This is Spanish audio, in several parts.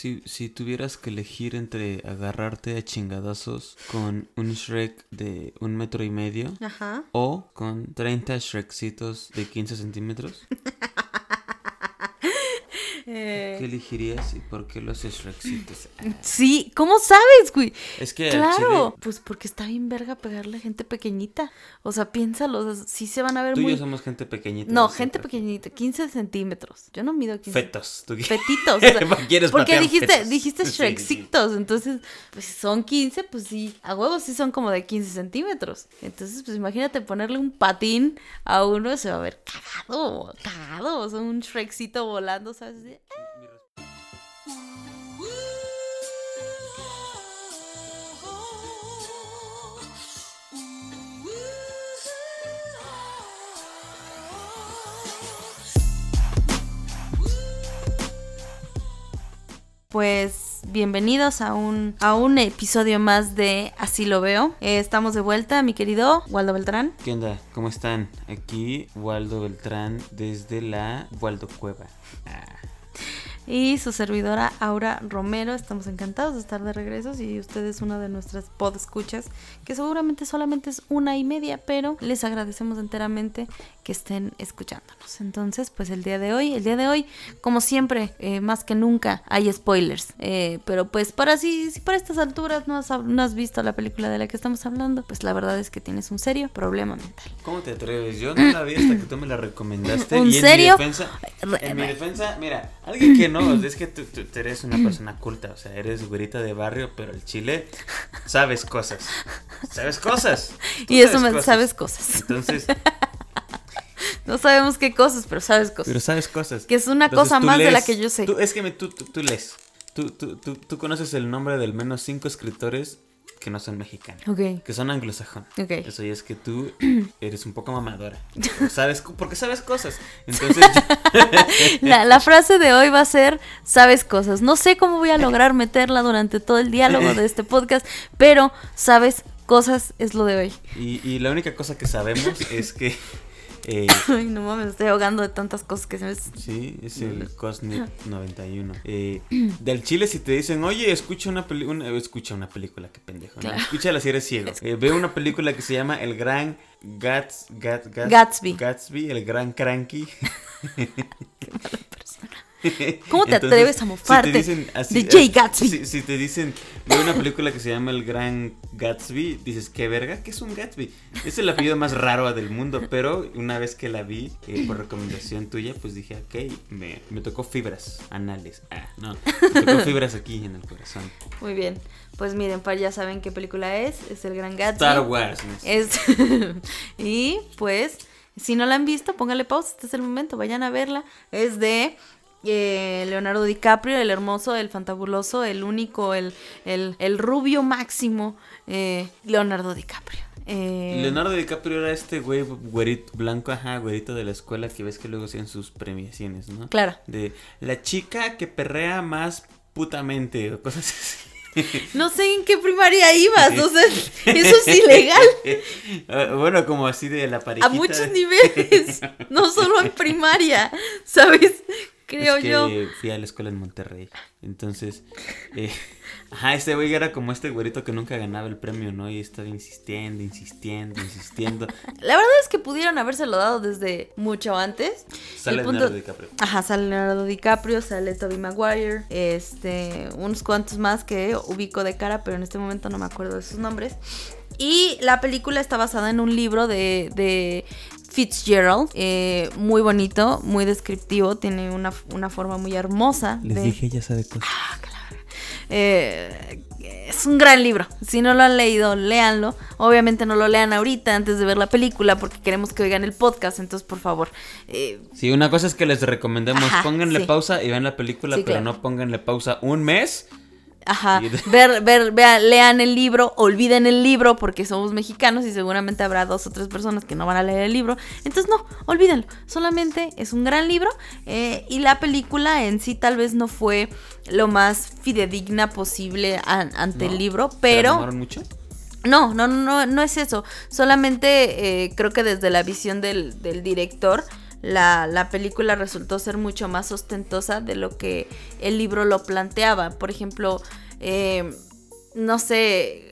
Si, si tuvieras que elegir entre agarrarte a chingadazos con un Shrek de un metro y medio Ajá. o con 30 Shreksitos de 15 centímetros, Eh, ¿qué elegirías y por qué los Shreksitos? sí, ¿cómo sabes, güey? Es que Claro, chile, pues porque está bien verga pegarle a gente pequeñita. O sea, piénsalo, o sea, sí se van a ver tú y muy... yo somos gente pequeñita. No, gente pequeñita, 15 centímetros. Yo no mido 15 Fetos. tú- Fetitos. o sea, ¿Quieres porque dijiste, fetos? dijiste. Shreksitos, entonces, pues si son 15, pues sí, a huevos sí son como de 15 centímetros. Entonces, pues imagínate ponerle un patín a uno, se va a ver cagado, cagado, o sea, un Shrekcito volando, ¿sabes? Pues bienvenidos a un, a un episodio más de Así lo veo. Eh, estamos de vuelta, mi querido Waldo Beltrán. ¿Qué onda? ¿Cómo están? Aquí Waldo Beltrán desde la Waldo Cueva. Ah, Y su servidora Aura Romero. Estamos encantados de estar de regreso. Y usted es una de nuestras pod escuchas, que seguramente solamente es una y media, pero les agradecemos enteramente que estén escuchándonos. Entonces, pues el día de hoy, el día de hoy, como siempre, eh, más que nunca, hay spoilers. Eh, pero pues para si, si para estas alturas no has, no has visto la película de la que estamos hablando, pues la verdad es que tienes un serio problema mental. ¿Cómo te atreves? Yo no la vi hasta que tú me la recomendaste. ¿En y en serio? Mi defensa, Re- en mi defensa, mira, alguien que no, es que tú, tú- eres una persona culta, o sea, eres güerita de barrio, pero el chile sabes cosas. Sabes cosas. Tú Y eso me sabes cosas. Entonces, No sabemos qué cosas, pero sabes cosas. pero sabes cosas. Que es una Entonces, cosa más de la que yo sé. tú- es que me- tú, tú, tú lees. Tú, tú, tú, tú conoces el nombre del menos cinco escritores que no son mexicanos. Ok. Que son anglosajones. Ok. Eso ya es que tú eres un poco mamadora. ¿Sabes? Porque sabes cosas. Entonces, La, la frase de hoy va a ser, sabes cosas. No sé cómo voy a lograr meterla durante todo el diálogo de este podcast, pero sabes cosas es lo de hoy. y, y la única cosa que sabemos es que. Eh, Ay, no mames, me estoy ahogando de tantas cosas que se me... sí, es el Cosnet 91. Eh, del Chile, si te dicen, oye, escucha una película. Escucha una película, qué pendejo. ¿no? Claro. Escucha si eres ciego. Eh, ve una película que se llama El Gran Gats, Gats- Gats- Gatsby. Gatsby, El Gran Cranky. ¿Cómo te Entonces, atreves a si te mofarte dicen así- de Jay eh, Gatsby? Si, si te dicen ve una película que se llama El Gran Gatsby, dices, ¿qué verga? ¿Qué es un Gatsby? Es el apellido más raro del mundo, pero una vez que la vi, eh, por recomendación tuya, pues dije, ok, me, me tocó fibras anales. Ah, no, me tocó fibras aquí en el corazón. Muy bien. Pues miren, par ya saben qué película es. Es el Gran Gatsby. Star Wars. ¿no? Es... y pues, si no la han visto, póngale pausa, este es el momento, vayan a verla. Es de eh, Leonardo DiCaprio, el hermoso, el fantabuloso, el único, el, el, el rubio máximo, eh, Leonardo DiCaprio. Eh, Leonardo DiCaprio era este güey güerito, blanco, ajá, güerito de la escuela que ves que luego hacían sus premiaciones, ¿no? Claro. De la chica que perrea más putamente o cosas así. No sé en qué primaria ibas, o sea, eso es ilegal Ah, bueno, como así de la parejita. a muchos niveles, no solo en primaria, ¿sabes? Creo es que yo. fui a la escuela en Monterrey. Entonces, eh, ajá, este güey era como este güerito que nunca ganaba el premio, ¿no? Y estaba insistiendo, insistiendo, insistiendo. La verdad es que pudieron habérselo dado desde mucho antes. Sale El punto- Leonardo DiCaprio. Ajá, sale Leonardo DiCaprio, sale Tobey Maguire, este, unos cuantos más que ubico de cara, pero en este momento no me acuerdo de sus nombres. Y la película está basada en un libro de, de Fitzgerald, eh, muy bonito, muy descriptivo, tiene una, una forma muy hermosa. Les de- dije, ya sabe cosas. Ah, claro. Eh, es un gran libro. Si no lo han leído, léanlo. Obviamente no lo lean ahorita antes de ver la película porque queremos que oigan el podcast. Entonces, por favor, eh, Sí, una cosa es que les recomendamos, Ajá, pónganle sí. pausa y vean la película, Sí, pero claro. no pónganle pausa un mes. Ajá, ver, ver, vean, lean el libro, olviden el libro porque somos mexicanos y seguramente habrá dos o tres personas que no van a leer el libro. Entonces no, olvídenlo, solamente es un gran libro eh, y la película en sí tal vez no fue lo más fidedigna posible an- ante ¿no? el libro, ¿Se pero... enamoraron mucho? No, no, no, no es eso. Solamente eh, creo que desde la visión del, del director la, la película resultó ser mucho más ostentosa de lo que el libro lo planteaba. Por ejemplo, eh, no sé,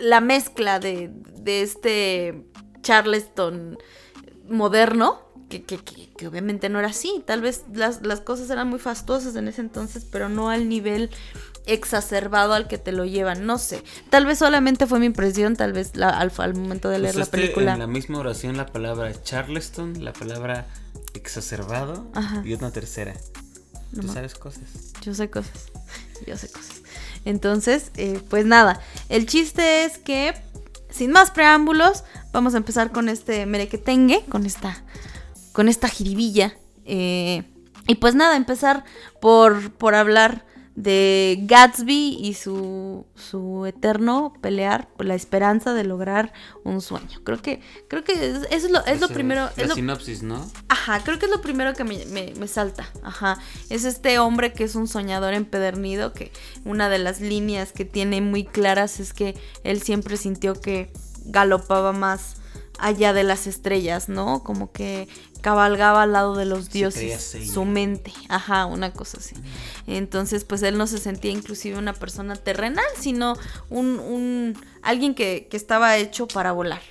la mezcla de, de este Charleston moderno, que, que, que, que obviamente no era así. Tal vez las, las cosas eran muy fastuosas en ese entonces, pero no al nivel exacerbado al que te lo llevan, no sé. Tal vez solamente fue mi impresión, tal vez la, al, al, momento de leer Usaste la película. en la misma oración la palabra Charleston, la palabra exacerbado Ajá. y una tercera. No Tú sabes cosas. Yo sé cosas. Yo sé cosas. Entonces, eh, pues nada. El chiste es que, sin más preámbulos, vamos a empezar con este merequetengue, con esta, con esta jiribilla. Eh, y pues nada, empezar por, por hablar de Gatsby y su, su eterno pelear por la esperanza de lograr un sueño. Creo que, creo que es, es lo, es lo primero. La es lo- sinopsis, ¿no? Ajá, creo que es lo primero que me, me- me salta. Ajá. Es este hombre que es un soñador empedernido, que una de las líneas que tiene muy claras es que él siempre sintió que galopaba más allá de las estrellas, ¿no? Como que cabalgaba al lado de los dioses, su mente, ajá, una cosa así. Entonces, pues él no se sentía inclusive una persona terrenal, sino un, un alguien que, que estaba hecho para volar.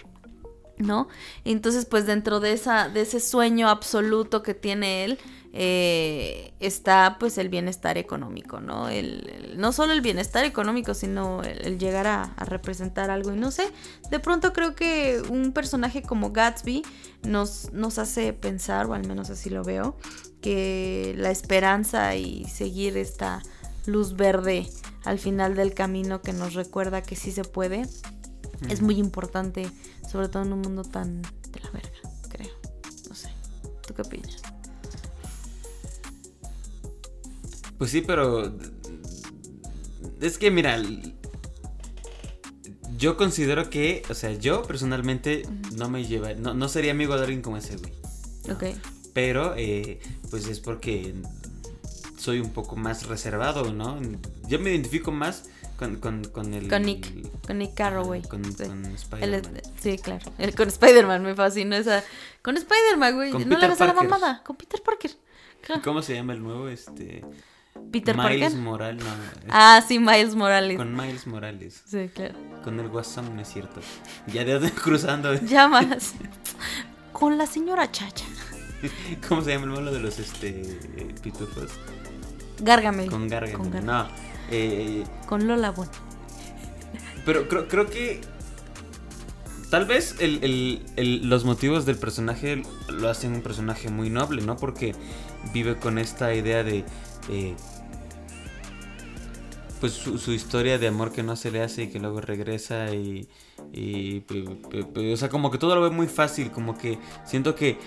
¿no? Entonces, pues dentro de esa, de ese sueño absoluto que tiene él, eh, está pues el bienestar económico, ¿no? El, el- no solo el bienestar económico, sino el, el llegar a, a representar algo. Y no sé, de pronto creo que un personaje como Gatsby nos, nos hace pensar, o al menos así lo veo, que la esperanza y seguir esta luz verde al final del camino que nos recuerda que sí se puede, es muy importante, sobre todo en un mundo tan de la verga, creo. No sé. ¿Tú qué opinas? Pues sí, pero. Es que, mira. Yo considero que, o sea, yo personalmente no me lleva. No, no sería amigo de alguien como ese, güey. Ok. Pero, eh, pues es porque soy un poco más reservado, ¿no? Yo me identifico más con, con, con el. Con Nick, con Nick Carraway. Con, Sí. con Spider-Man. sí, claro. El- con Spider-Man me fascinó esa. Con Spider-Man, güey. Con No le Peter hagas a la mamada. Con Peter Parker. Claro. ¿Cómo se llama el nuevo? Este. Peter Miles Parker. Morales. No, Ah, sí, Miles Morales. Con Miles Morales. Sí, claro. Con el Guasón, no es cierto. Ya de cruzando. Llamas. Con la señora Chacha. ¿Cómo se llama el malo de los este pitufos? Gárgame. Con Gargamel. Con Gar- No. eh, Con Lola Bon. pero creo, creo que. Tal vez el- el- el- los motivos del personaje lo hacen un personaje muy noble, ¿no? Porque vive con esta idea de. eh, pues su, historia de amor que no se le hace y que luego regresa y. y, pe- o sea, como que todo lo ve muy fácil, como que siento que. eh,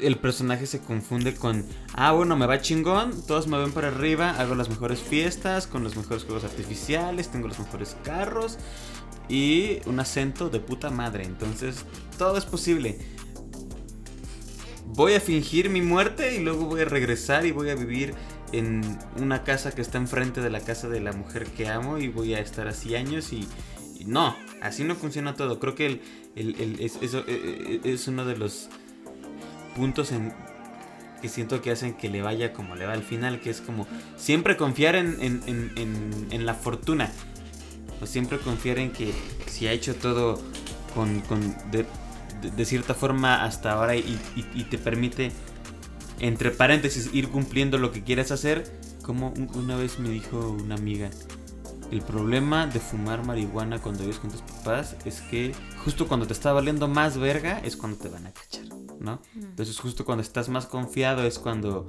el personaje se confunde con, ah, bueno, me va chingón, todos me ven para arriba, hago las mejores fiestas, con los mejores juegos artificiales, tengo los mejores carros y un acento de puta madre. Entonces, todo es posible. Voy a fingir mi muerte y luego voy a regresar y voy a vivir en una casa que está enfrente de la casa de la mujer que amo y voy a estar así años y... y no, así no funciona todo. Creo que el, el- el- es, eso, eh, eh, es uno de los puntos en que siento que hacen que le vaya como le va al final, que es como siempre confiar en, en- en- en- la fortuna, o siempre confiar en que si ha hecho todo con, con- de, de- cierta forma hasta ahora y te permite, entre paréntesis, ir cumpliendo lo que quieras hacer, como un- una vez me dijo una amiga, el problema de fumar marihuana cuando vives con tus papás es que justo cuando te está valiendo más verga es cuando te van a cachar, ¿no? Entonces justo cuando estás más confiado es cuando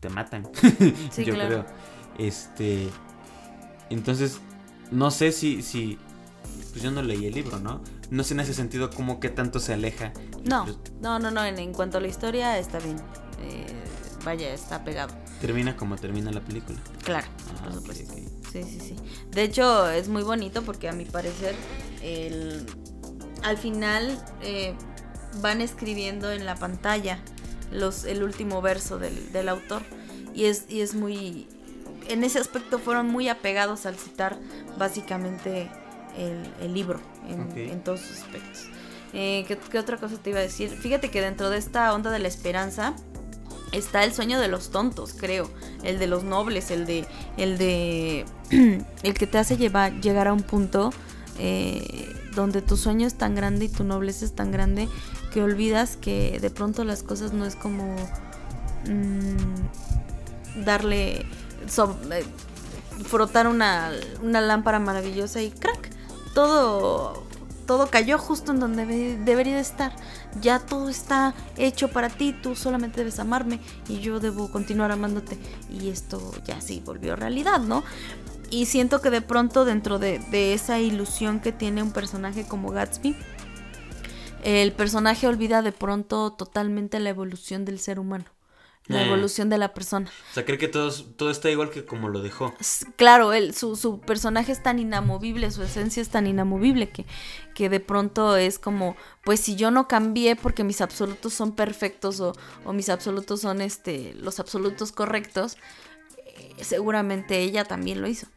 te matan. Sí, Yo claro. creo. Este. Entonces, no sé si, si. Pues yo no leí el libro, ¿no? No sé en ese sentido cómo qué tanto se aleja. No, no, no, no. En, en cuanto a la historia, está bien. Eh, vaya, está pegado. Termina como termina la película. Claro, Ah, por supuesto. ok. Sí, sí, sí. De hecho, es muy bonito porque a mi parecer, el, al final eh, van escribiendo en la pantalla los, el último verso del, del autor. Y es, y es muy. En ese aspecto fueron muy apegados al citar básicamente el, el libro en, Ok. en todos sus aspectos. Eh, ¿qué, ¿Qué otra cosa te iba a decir? Fíjate que dentro de esta onda de la esperanza está el sueño de los tontos, creo. El de los nobles, el de. El de. el que te hace llevar, llegar a un punto eh, donde tu sueño es tan grande y tu nobleza es tan grande que olvidas que de pronto las cosas no es como. mm, darle. eh, frotar una, una lámpara maravillosa y crack. Todo. Todo cayó justo en donde debe- debería de estar. Ya todo está hecho para ti. Tú solamente debes amarme y yo debo continuar amándote. Y esto ya sí volvió realidad, ¿no? Y siento que de pronto dentro de, de esa ilusión que tiene un personaje como Gatsby, el personaje olvida de pronto totalmente la evolución del ser humano. La Eh. evolución de la persona. O sea, cree que todo, todo está igual que como lo dejó. Claro, él, su, su personaje es tan inamovible, su esencia es tan inamovible que, que de pronto es como, pues si yo no cambié porque mis absolutos son perfectos o, o mis absolutos son este, los absolutos correctos, eh, seguramente ella también lo hizo.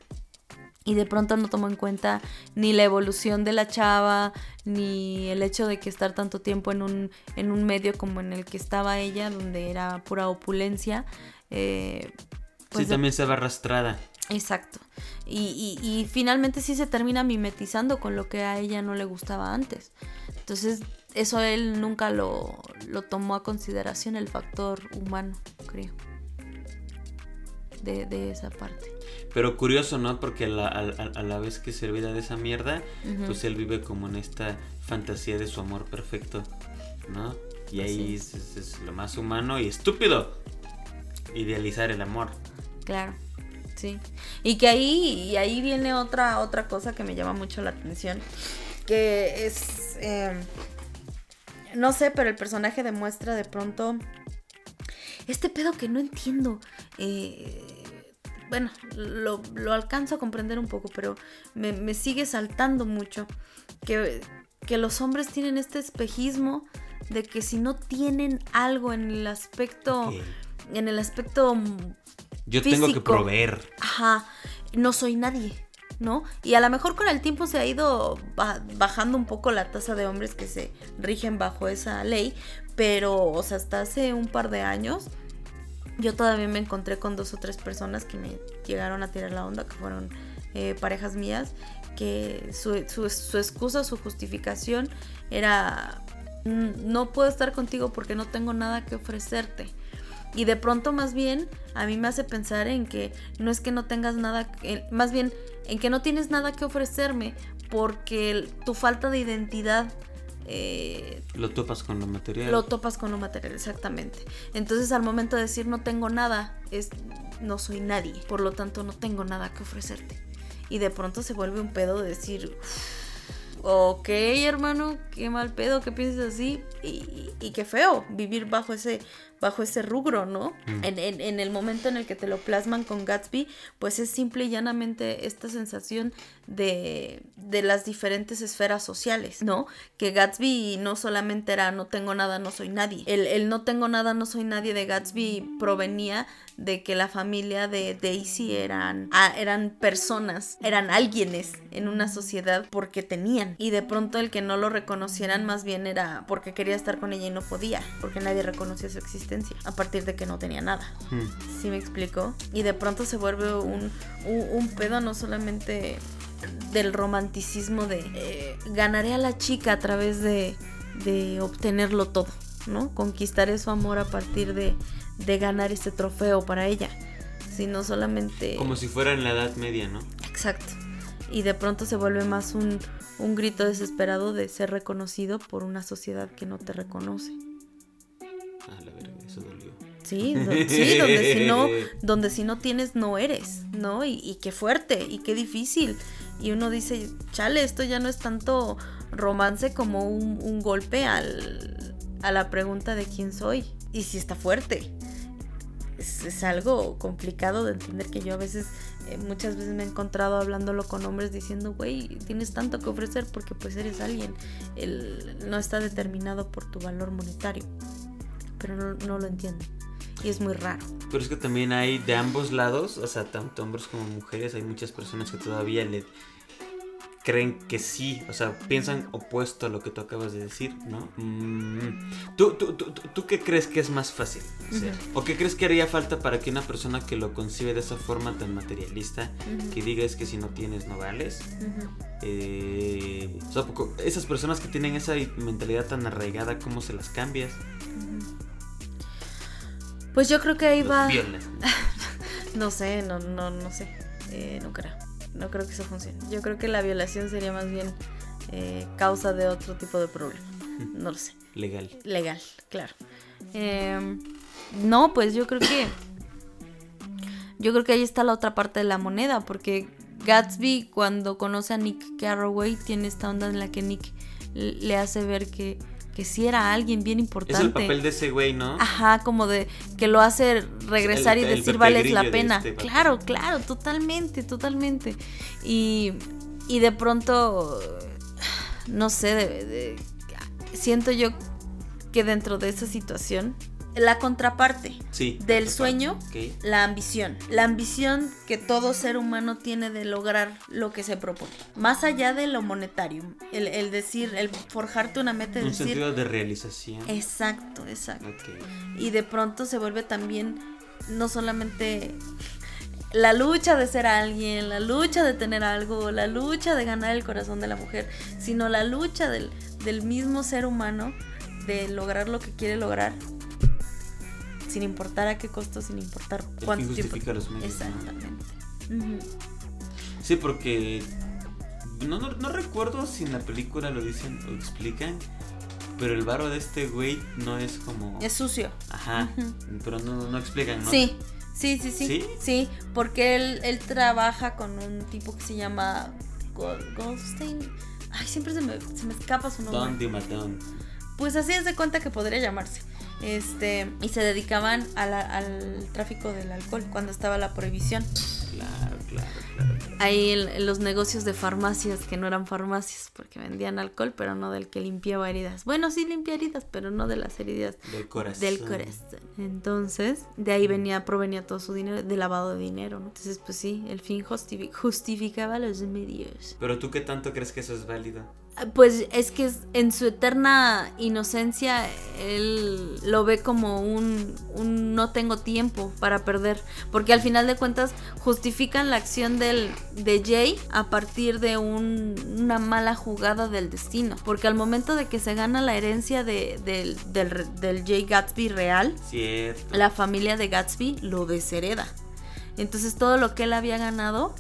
Y de pronto no tomó en cuenta ni la evolución de la chava, ni el hecho de que estar tanto tiempo en un, en un medio como en el que estaba ella, donde era pura opulencia. eh, pues sí, de- también se va arrastrada. Exacto. Y, y- y finalmente sí se termina mimetizando con lo que a ella no le gustaba antes. Entonces, eso él nunca lo, lo tomó a consideración, el factor humano, creo. De, de esa parte. Pero curioso, ¿no? Porque a la, a, a- a la vez que se olvida de esa mierda, pues él vive como en esta fantasía de su amor perfecto, ¿no? Y ahí es, es- es lo más humano y estúpido. Idealizar el amor. Claro, sí. Y que ahí, y ahí viene otra, otra cosa que me llama mucho la atención. Que es. eh, no sé, pero el personaje demuestra de pronto. Este pedo que no entiendo. eh, bueno, lo, lo alcanzo a comprender un poco, pero me, me sigue saltando mucho. Que, que los hombres tienen este espejismo de que si no tienen algo en el aspecto. En el aspecto Yo tengo que proveer. ajá, no soy nadie, ¿no? Y a lo mejor con el tiempo se ha ido ba- bajando un poco la tasa de hombres que se rigen bajo esa ley, pero, o sea, hasta hace un par de años, yo todavía me encontré con dos o tres personas que me llegaron a tirar la onda, que fueron eh, parejas mías, que su, su- su excusa, su justificación era, "Mm, no puedo estar contigo porque no tengo nada que ofrecerte. Y de pronto más bien a mí me hace pensar en que no es que no tengas nada, más bien en que no tienes nada que ofrecerme porque tu falta de identidad eh, Lo topas con lo material. lo topas con lo material, exactamente. Entonces al momento de decir no tengo nada, es no soy nadie, por lo tanto no tengo nada que ofrecerte. Y de pronto se vuelve un pedo de decir, ok hermano, qué mal pedo que pienses así y, y- y qué feo vivir bajo ese bajo ese rubro, ¿no? Mm. En, en- en el momento en el que te lo plasman con Gatsby, pues es simple y llanamente esta sensación de, de las diferentes esferas sociales, ¿no? Que Gatsby no solamente era no tengo nada, no soy nadie. El, el no tengo nada, no soy nadie de Gatsby provenía de que la familia de Daisy eran, ah, eran personas, eran alguienes en una sociedad porque tenían. Y de pronto el que no lo reconocieran más bien era porque quería estar con ella y no podía, porque nadie reconocía su existencia a partir de que no tenía nada. Mm. ¿Sí me explico? Y de pronto se vuelve un, un, un pedo no solamente del romanticismo de eh, ganaré a la chica a través de, de obtenerlo todo, ¿no? Conquistaré su amor a partir de, de ganar este trofeo para ella, sino solamente... Como si fuera en la Edad Media, ¿no? Exacto. Y de pronto se vuelve más un, un grito desesperado de ser reconocido por una sociedad que no te reconoce. Eso dolió. Sí, sí, donde si no, donde si no tienes, no eres, ¿no? Y, qué fuerte, y qué difícil. Y uno dice, chale, esto ya no es tanto romance como un, golpe al, a la pregunta de quién soy. Y si está fuerte. Es, es algo complicado de entender que yo a veces, eh, muchas veces me he encontrado hablándolo con hombres diciendo, güey, tienes tanto que ofrecer porque pues eres alguien. El, no está determinado por tu valor monetario. Pero no, no lo entiendo. Y es muy raro. Pero es que también hay de ambos lados, o sea, tanto hombres como mujeres, hay muchas personas que todavía le creen que sí, o sea, piensan opuesto a lo que tú acabas de decir, ¿no? Mm, ¿Tú, tú, tú, tú qué crees que es más fácil hacer? ¿O qué crees que haría falta para que una persona que lo concibe de esa forma tan materialista, que diga es que si no tienes no vales? Eh, o sea, esas personas que tienen esa mentalidad tan arraigada, ¿cómo se las cambias? Pues yo creo que ahí va. no sé, no, no, no sé. Eh, no creo. No creo que eso funcione. Yo creo que la violación sería más bien eh, causa de otro tipo de problema. No lo sé. Legal. Legal, claro. Em, no, pues yo creo que. Yo creo que ahí está la otra parte de la moneda, porque Gatsby cuando conoce a Nick Carraway tiene esta onda en la que Nick le hace ver que que sí era alguien bien importante. Es el papel de ese güey, ¿no? Ajá, como de que lo hace regresar y decir vale la pena. Este claro, claro, totalmente, totalmente. Y, y de pronto, no sé, siento yo que dentro de esa situación la contraparte del sueño, la ambición. La ambición que todo ser humano tiene de lograr lo que se propone. Más allá de lo monetario. El, decir, el forjarte una meta. Un sentido de realización. Exacto, exacto. Y de pronto se vuelve también no solamente la lucha de ser alguien, la lucha de tener algo, la lucha de ganar el corazón de la mujer, sino la lucha del, del mismo ser humano de lograr lo que quiere lograr sin importar a qué costo, sin importar cuánto tiempo. Los medios, Exactamente. Sí, porque no, no, recuerdo si en la película lo dicen o explican, pero el barro de este güey no es como... Es sucio. Ajá, pero no, no explican, ¿no? Sí. Sí, sí, sí. ¿Sí? porque él, él trabaja con un tipo que se llama Goldstein. Ay, siempre se me, se me escapa su nombre. Don Pues así es de cuenta que podría llamarse este y se dedicaban al tráfico del alcohol cuando estaba la prohibición. Claro, claro, claro. Ahí en, los negocios de farmacias que no eran farmacias porque vendían alcohol, pero no del que limpiaba heridas. Bueno, sí limpia heridas, pero no de las heridas del corazón. Del corazón. Entonces, de ahí venía provenía todo su dinero de lavado de dinero, ¿no? Entonces, pues sí, el fin justificaba los medios. Pero tú qué tanto crees que eso es válido? Pues es que en su eterna inocencia él lo ve como un, no tengo tiempo para perder, porque al final de cuentas justifican la acción del, de Jay a partir de una mala jugada del destino, porque al momento de que se gana la herencia de, del, del, Jay Gatsby real, la familia de Gatsby lo deshereda. Entonces todo lo que él había ganado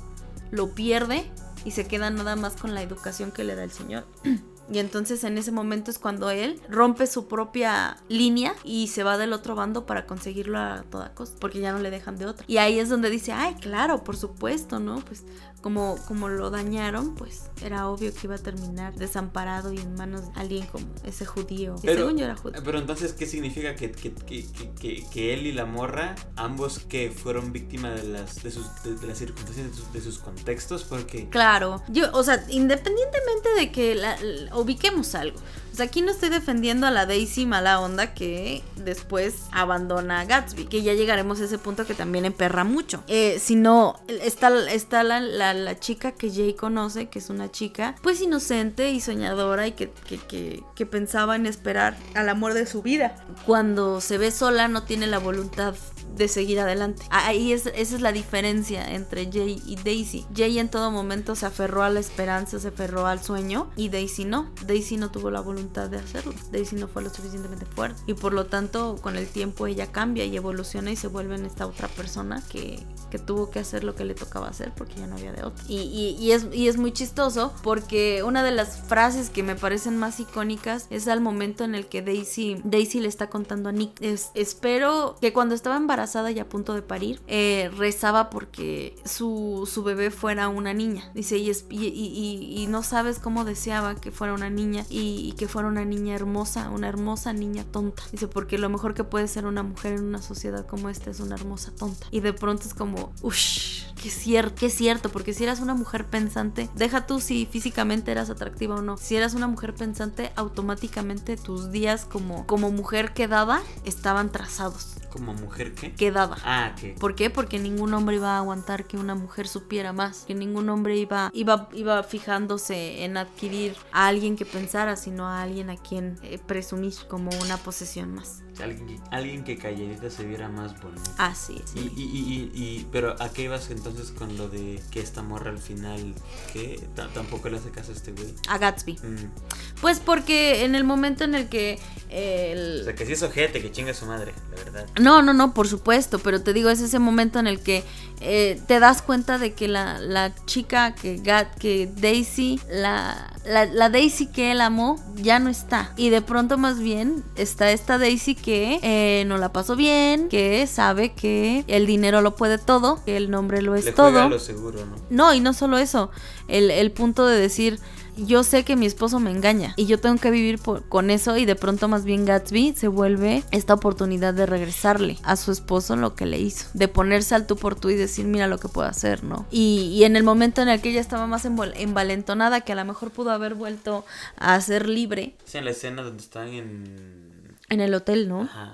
lo pierde y se queda nada más con la educación que le da el Señor. Y entonces en ese momento es cuando él rompe su propia línea y se va del otro bando para conseguirlo a toda costa, porque ya no le dejan de otra. Y ahí es donde dice, ay, claro, por supuesto, ¿no? Pues como, como lo dañaron, pues era obvio que iba a terminar desamparado y en manos de alguien como ese judío. pero, era judío. Pero entonces, ¿qué significa que, que, que, que, él y la morra, ambos que fueron víctimas de las, de sus, de, las circunstancias, de sus, contextos? Porque... Claro, yo, o sea, independientemente de que la, ubiquemos algo. Sea, aquí no estoy defendiendo a la Daisy mala onda que después abandona a Gatsby, que ya llegaremos a ese punto que también emperra mucho. Eh, sino, está, está la, la, chica que Jay conoce, que es una chica pues inocente y soñadora y que, que, que pensaba en esperar al amor de su vida. Cuando se ve sola no tiene la voluntad de seguir adelante. Ahí es, esa es la diferencia entre Jay y Daisy. Jay en todo momento se aferró a la esperanza, se aferró al sueño y Daisy no. Daisy no tuvo la voluntad de hacerlo. Daisy no fue lo suficientemente fuerte y por lo tanto con el tiempo ella cambia y evoluciona y se vuelve en esta otra persona que, que tuvo que hacer lo que le tocaba hacer porque ya no había de otra. Y, y, es, y es muy chistoso porque una de las frases que me parecen más icónicas es al momento en el que Daisy, Daisy le está contando a Nick, es, espero que cuando estaba embarazada y a punto de parir, eh, rezaba porque su, su, bebé fuera una niña. Dice, y, y, y, no sabes cómo deseaba que fuera una niña y, que fuera una niña hermosa, una hermosa niña tonta. Dice, porque lo mejor que puede ser una mujer en una sociedad como esta es una hermosa tonta. Y de pronto es como uff, que cierto, que cierto, porque si eras una mujer pensante, deja tú si físicamente eras atractiva o no. Si eras una mujer pensante, automáticamente tus días como, como mujer quedada estaban trazados. como mujer qué? quedada. Ah, que ¿Por qué? Porque ningún hombre iba a aguantar que una mujer supiera más, que ningún hombre iba, iba, iba fijándose en adquirir a alguien que pensara, sino a alguien a quien eh, presumir como una posesión más. Alguien, alguien que calladita se viera más bonita. Así es. Y, y, y, y, y- pero ¿a qué ibas entonces con lo de que esta morra al final que tampoco le hace caso a este güey? A Gatsby. Mm. Pues porque en el momento en el que eh, el, O sea, que sí es ojete, que chinga su madre, la verdad. No, no, no, por supuesto, pero te digo, es ese momento en el que eh, te das cuenta de que la, la chica que, Gat, que Daisy, la, la, la Daisy que él amó, ya no está. Y de pronto más bien está esta Daisy que eh, no la pasó bien, que sabe que el dinero lo puede todo, que el nombre lo es Le juega todo. a lo seguro, ¿no? No, y no solo eso, el, el punto de decir, yo sé que mi esposo me engaña y yo tengo que vivir con eso y de pronto más bien Gatsby se vuelve esta oportunidad de regresarle a su esposo lo que le hizo, de ponerse al tú por tú y decir, mira lo que puedo hacer, ¿no? Y, y en el momento en el que ella estaba más envalentonada, que a lo mejor pudo haber vuelto a ser libre, Es en la escena donde están en... en el hotel, ¿no? Ajá.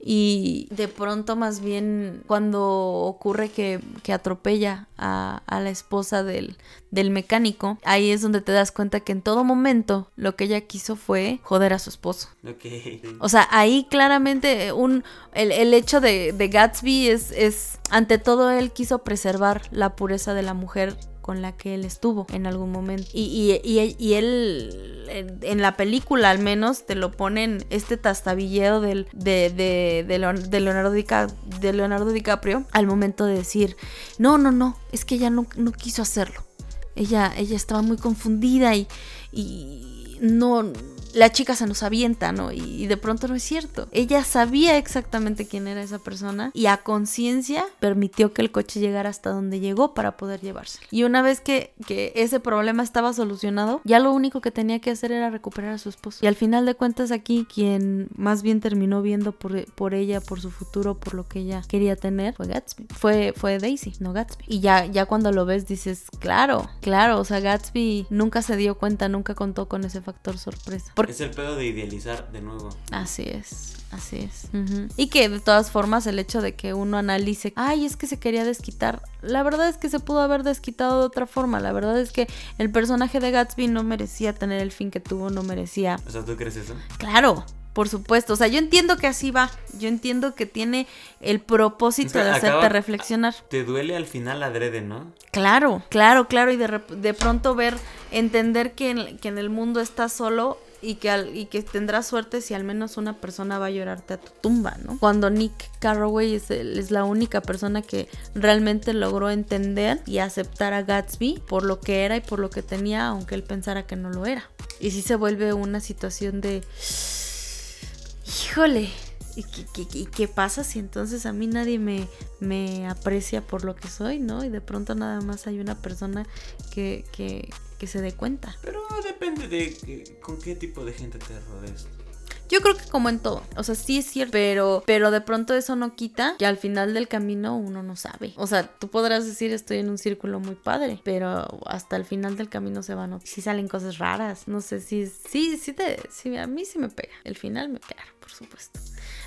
Y de pronto más bien cuando ocurre que, que atropella a, a la esposa del, del mecánico, ahí es donde te das cuenta que en todo momento lo que ella quiso fue joder a su esposo. Ok. O sea, ahí claramente un, el, el hecho de, de Gatsby es, es, ante todo él quiso preservar la pureza de la mujer con la que él estuvo en algún momento. Y, y, y- él, en, la película al menos, te lo ponen este tastabilleo del, de, de, de Leon- de Leonardo de Leonardo DiCaprio al momento de decir, no, no, no, es que ella no, no quiso hacerlo. Ella, ella estaba muy confundida y, y no, la chica se nos avienta, ¿no? Y, de pronto no es cierto. Ella sabía exactamente quién era esa persona y a conciencia permitió que el coche llegara hasta donde llegó para poder llevárselo. Y una vez que, que ese problema estaba solucionado, ya lo único que tenía que hacer era recuperar a su esposo. Y al final de cuentas aquí, quien más bien terminó viendo por, por ella, por su futuro, por lo que ella quería tener, fue Gatsby. Fue, fue Daisy, no Gatsby. Y ya, ya cuando lo ves dices, claro, claro, o sea, Gatsby nunca se dio cuenta, nunca contó con ese factor sorpresa. Porque Es el pedo de idealizar de nuevo. Así es, así es. Y que de todas formas el hecho de que uno analice, ay, es que se quería desquitar, la verdad es que se pudo haber desquitado de otra forma, la verdad es que el personaje de Gatsby no merecía tener el fin que tuvo, no merecía... O sea, ¿tú crees eso? Claro, por supuesto, o sea, yo entiendo que así va, yo entiendo que tiene el propósito O sea, de hacerte acaba- reflexionar. Te duele al final adrede, ¿no? Claro, claro, claro, y de, de pronto ver, entender que en, que en el mundo estás solo y que, al- y que tendrás suerte si al menos una persona va a llorarte a tu tumba, ¿no? Cuando Nick Carraway es, es la única persona que realmente logró entender y aceptar a Gatsby por lo que era y por lo que tenía, aunque él pensara que no lo era. Y sí se vuelve una situación de... Híjole, ¿y qué, qué pasa si entonces a mí nadie me, me aprecia por lo que soy, ¿no? Y de pronto nada más hay una persona que, que, que se dé cuenta. Pero depende de que- con qué tipo de gente te rodees. Yo creo que como en todo, o sea, sí es cierto, pero, pero de pronto eso no quita que al final del camino uno no sabe. O sea, tú podrás decir estoy en un círculo muy padre, pero hasta el final del camino se van, a- sí salen cosas raras. No sé si, sí, sí te, sí, a mí sí me pega. El final me pega, por supuesto.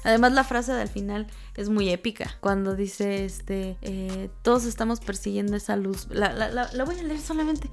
Además la frase del final es muy épica. Cuando dice, este, eh, todos estamos persiguiendo esa luz. La, la- la- la voy a leer solamente,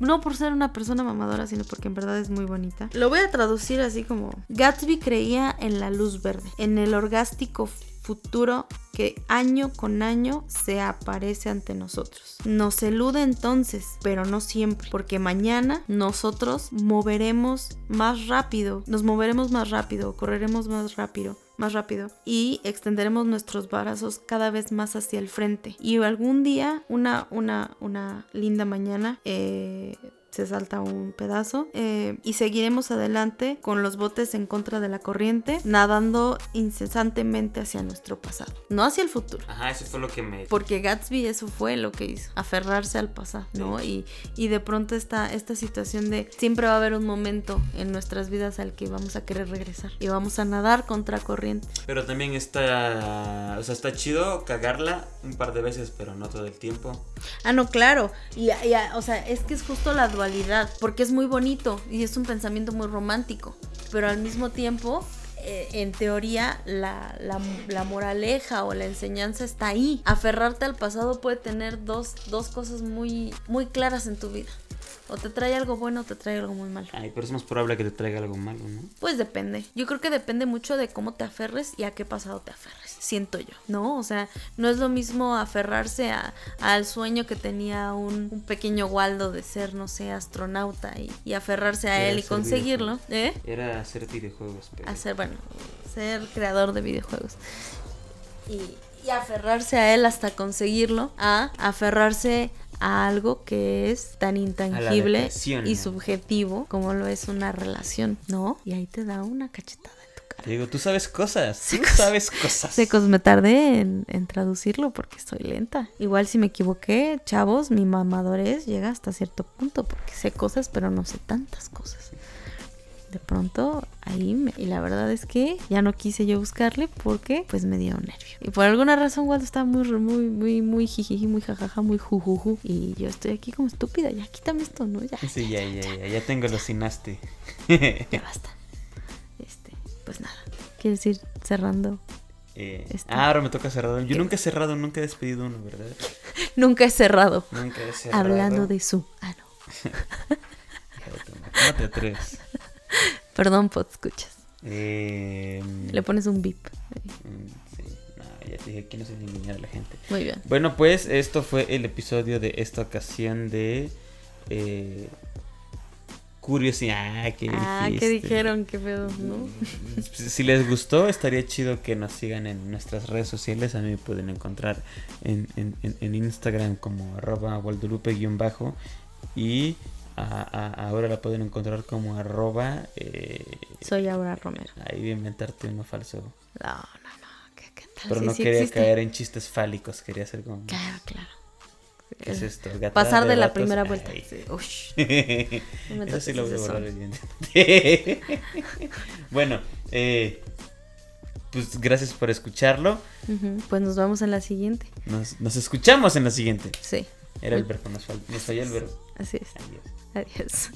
no por ser una persona mamadora, sino porque en verdad es muy bonita. Lo voy a traducir así como, Gatsby creía en la luz verde, en el orgástico futuro que año con año se aparece ante nosotros. Nos elude entonces, pero no siempre, porque mañana nosotros moveremos más rápido, nos moveremos más rápido, correremos más rápido más rápido y extenderemos nuestros brazos cada vez más hacia el frente. Y algún día una una una linda mañana eh, se salta un pedazo eh, y seguiremos adelante con los botes en contra de la corriente, nadando incesantemente hacia nuestro pasado, no hacia el futuro. Ajá, eso fue lo que me... Porque Gatsby eso fue lo que hizo, aferrarse al pasado, ¿no? Y, y de pronto esta, esta situación de siempre va a haber un momento en nuestras vidas al que vamos a querer regresar y vamos a nadar contra corriente. Pero también está... O sea, está chido cagarla un par de veces, pero no todo el tiempo. Ah, no, claro. Y, y, o sea, es que es justo la dualidad, porque es muy bonito y es un pensamiento muy romántico, pero al mismo tiempo eh, en teoría la, la, la moraleja o la enseñanza está ahí. Aferrarte al pasado puede tener dos, dos cosas muy, muy claras en tu vida. O te trae algo bueno o te trae algo muy malo. Ay, pero es más probable que te traiga algo malo, ¿no? Pues depende. Yo creo que depende mucho de cómo te aferres y a qué pasado te aferres. Siento yo, ¿no? O sea, no es lo mismo aferrarse a, al sueño que tenía un, un pequeño Waldo de ser, no sé, astronauta y, y aferrarse a Era él y conseguirlo. ¿Eh? Era hacer videojuegos, pero... A ser, bueno, ser creador de videojuegos. Y, y aferrarse a él hasta conseguirlo. A aferrarse a algo que es tan intangible y subjetivo como lo es una relación, ¿no? Y ahí te da una cachetada en tu cara. Te digo, tú sabes cosas, tú sabes cosas. Secos, me tardé en, en traducirlo porque estoy lenta. Igual si me equivoqué, chavos, mi mamadurez llega hasta cierto punto porque sé cosas, pero no sé tantas cosas. De pronto ahí me- y la verdad es que ya no quise yo buscarle porque pues me dio nervio. Y por alguna razón Waldo estaba muy muy muy muy jijiji, muy jajaja, muy jujuju y yo estoy aquí como estúpida, ya quítame esto, ¿no? Ya. Sí, ya, ya, ya, ya tengo los sinaste. Ya basta. Este, pues nada. ¿Quieres ir cerrando? Eh, Este. Ah, ahora me toca cerrado. Yo ¿Qué? nunca he cerrado, nunca he despedido uno, ¿verdad? Nunca he cerrado. Nunca he cerrado. Hablando de su. Ah, no. ¿Cómo te atreves? Perdón, pod escuchas. Eh, Le pones un bip. mm, sí, no, ya te dije, aquí no se a la gente. Muy bien. Bueno, pues esto fue el episodio de esta ocasión de eh, curiosidad. ¿qué Ah, ¿qué dijiste? dijeron? ¿Qué pedo? ¿No? Si les gustó, estaría chido que nos sigan en nuestras redes sociales. A mí me pueden encontrar en, en- en- en Instagram como arroba waldurupe-bajo y a- a- ahora la pueden encontrar como arroba... eh, Soy Aura Romero. ahí voy a inventarte uno falso. No, no, no. ¿Qué, qué tal? Pero Sí, no sí quería existe. caer en chistes fálicos, quería hacer como... Claro, claro. ¿Qué es esto? ¿Gata Pasar de la primera vuelta. Ay. Sí. Ush. No me Eso sí lo voy a borrar bueno, eh, pues gracias por escucharlo. Pues nos vamos en la siguiente. Nos, nos escuchamos en la siguiente. Sí, Era el verbo, nos falló el verbo. así es. Adiós. Adiós.